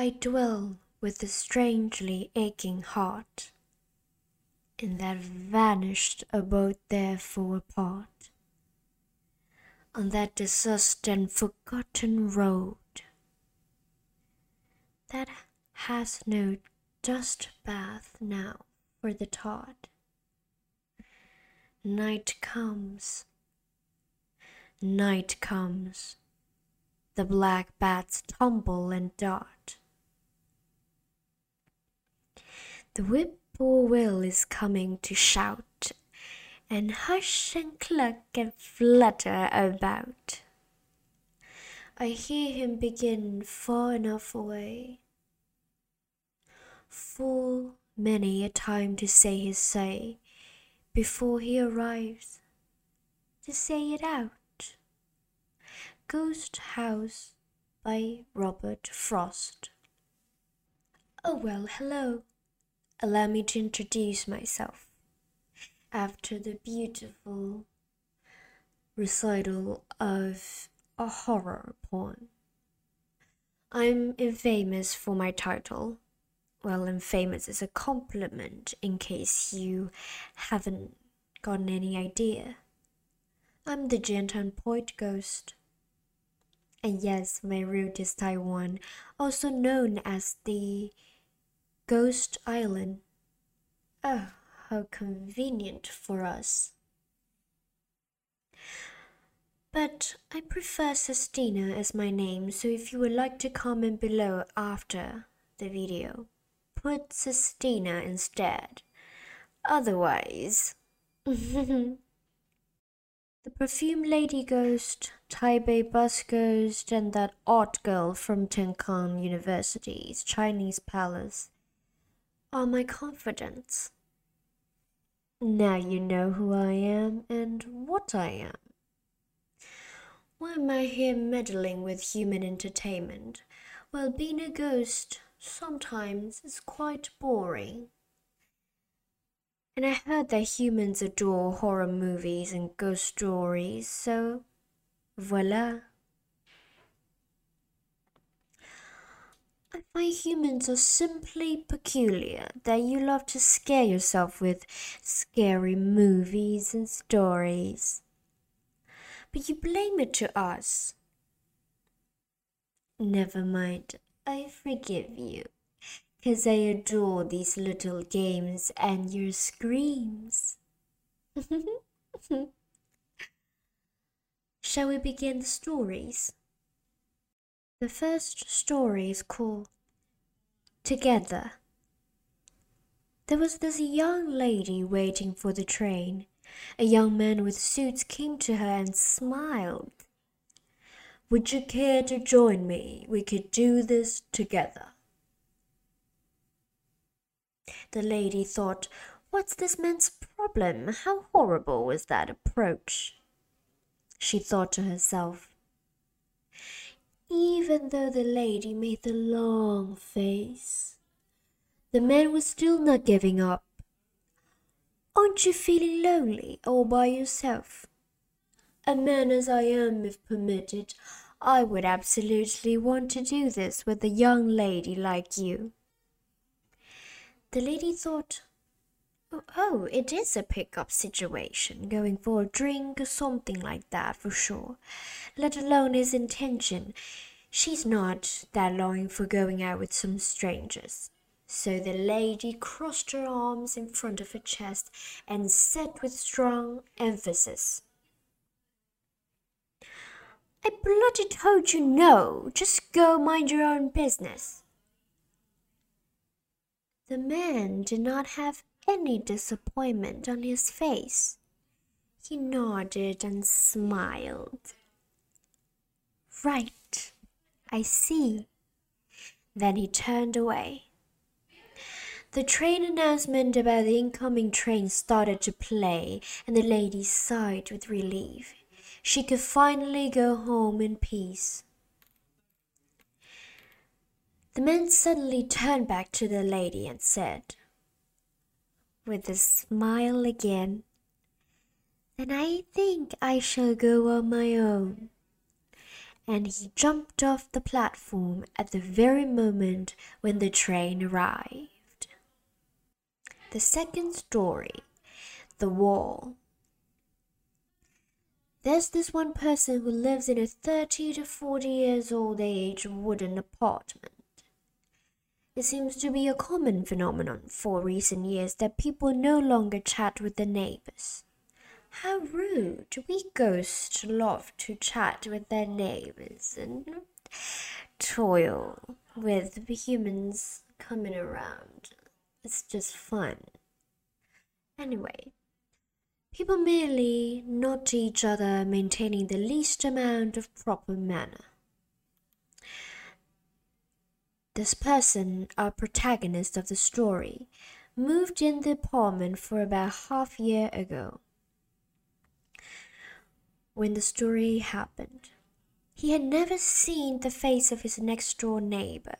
I dwell with a strangely aching heart. In that vanished abode there far apart, on that dust and forgotten road. That has no dust bath now for the tod. Night comes, night comes, the black bats tumble and dart. The whippoorwill is coming to shout, and hush and cluck and flutter about. I hear him begin far enough away. Full many a time to say his say before he arrives to say it out. Ghost House by Robert Frost. Oh, well, hello. Allow me to introduce myself after the beautiful recital of a horror poem. I'm infamous for my title. Well, infamous is a compliment in case you haven't gotten any idea. I'm the Jiantan Point Ghost. And yes, my route is Taiwan, also known as the Ghost Island. Oh, how convenient for us. But I prefer Sestina as my name, so if you would like to comment below after the video, put Sestina instead. Otherwise, the perfume lady ghost, Taipei bus ghost, and that odd girl from Tamkang University's Chinese palace are my confidants. Now you know who I am and what I am. Why am I here meddling with human entertainment? Well, being a ghost sometimes is quite boring. And I heard that humans adore horror movies and ghost stories, so voila. I find humans are simply peculiar, that you love to scare yourself with scary movies and stories. But you blame it to us. Never mind, I forgive you, 'cause I adore these little games and your screams. Shall we begin the stories? The first story is called Together. There was this young lady waiting for the train. A young man with suits came to her and smiled. Would you care to join me? We could do this together. The lady thought, What's this man's problem? How horrible was that approach? She thought to herself, even though the lady made the long face. The man was still not giving up. Aren't you feeling lonely all by yourself? A man as I am, if permitted, I would absolutely want to do this with a young lady like you. The lady thought, Oh, oh, it is a pick-up situation, going for a drink or something like that for sure. Let alone his intention. She's not that longing for going out with some strangers. So the lady crossed her arms in front of her chest and said with strong emphasis, I bloody told you no. Just go mind your own business. The man did not have any disappointment on his face. He nodded and smiled. Right, I see. Then he turned away. The train announcement about the incoming train started to play, and the lady sighed with relief. She could finally go home in peace. The man suddenly turned back to the lady and said, with a smile again. Then I think I shall go on my own. and he jumped off the platform at the very moment when the train arrived. The second story The Wall. There's this one person who lives in a 30 to 40 years old age wooden apartment. It seems to be a common phenomenon for recent years that people no longer chat with their neighbors. How rude! We ghosts love to chat with their neighbors and toil with humans coming around. It's just fun. Anyway, people merely nod to each other, maintaining the least amount of proper manner. This person, our protagonist of the story, moved in the apartment for about half a year ago when the story happened. He had never seen the face of his next door neighbor.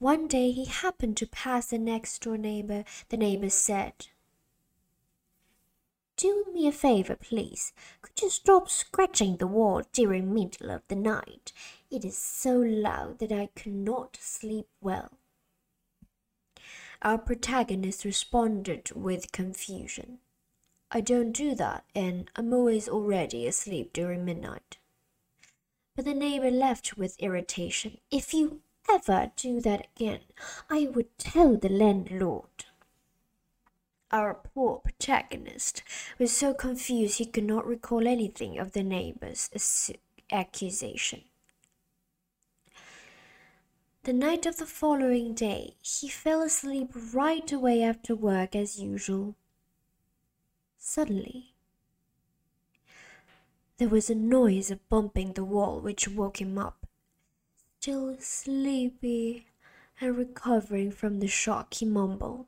One day he happened to pass the next door neighbor. The neighbor said, Do me a favor, please. Could you stop scratching the wall during middle of the night? It is so loud that I cannot sleep well. Our protagonist responded with confusion. I don't do that, and I'm always already asleep during midnight. But the neighbor left with irritation. If you ever do that again, I would tell the landlord. Our poor protagonist was so confused he could not recall anything of the neighbor's accusation. The night of the following day, he fell asleep right away after work as usual. Suddenly, there was a noise of bumping the wall which woke him up. Still sleepy and recovering from the shock, he mumbled,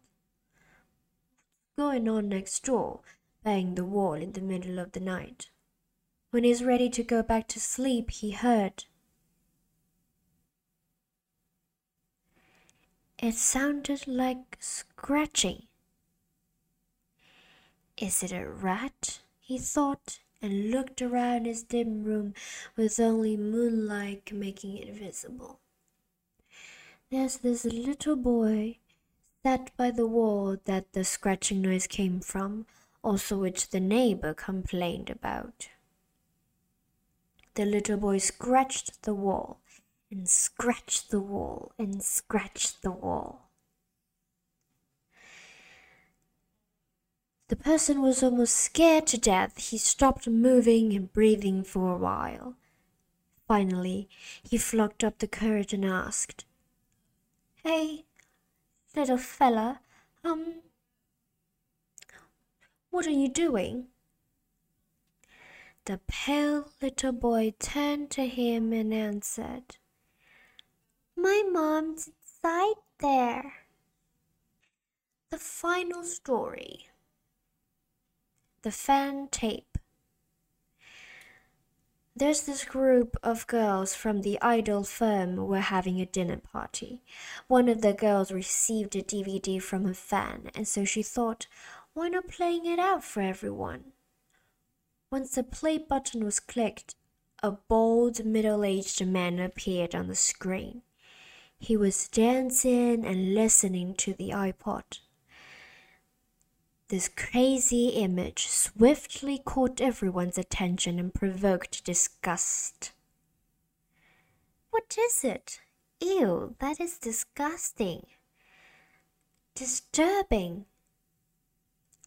Going on next door, banging the wall in the middle of the night. When he was ready to go back to sleep, he heard. It sounded like scratching. Is it a rat? he thought, and looked around his dim room with only moonlight making it visible. There's this little boy sat by the wall that the scratching noise came from, also which the neighbor complained about. The little boy scratched the wall and scratch the wall and scratch the wall. The person was almost scared to death. He stopped moving and breathing for a while. Finally, he flocked up the courage and asked, Hey, little fella, um, what are you doing? The pale little boy turned to him and answered, My mom's inside there. The final story the fan tape. There's this group of girls from the idol firm were having a dinner party. One of the girls received a DVD from a fan, and so she thought, why not playing it out for everyone? Once the play button was clicked, a bold middle aged man appeared on the screen. He was dancing and listening to the iPod. This crazy image swiftly caught everyone's attention and provoked disgust. What is it? Ew, that is disgusting. Disturbing.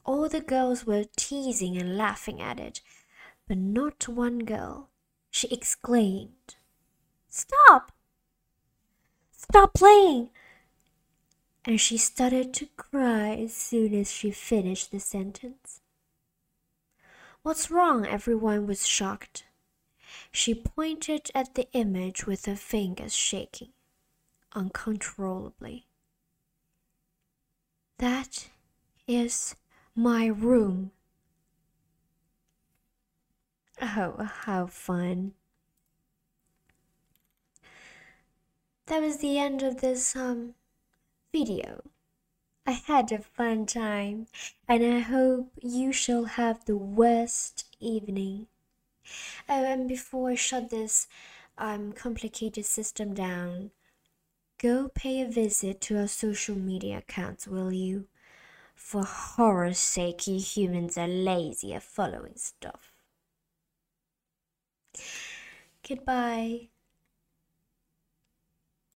All the girls were teasing and laughing at it, but not one girl. She exclaimed, Stop! Stop playing! and she started to cry as soon as she finished the sentence. What's wrong? Everyone was shocked. She pointed at the image with her fingers shaking uncontrollably. That is my room. Oh, how fun. That was the end of this um video. I had a fun time, and I hope you shall have the worst evening. Oh, and before I shut this um, complicated system down, go pay a visit to our social media accounts, will you? For horror's sake, you humans are lazy at following stuff. Goodbye.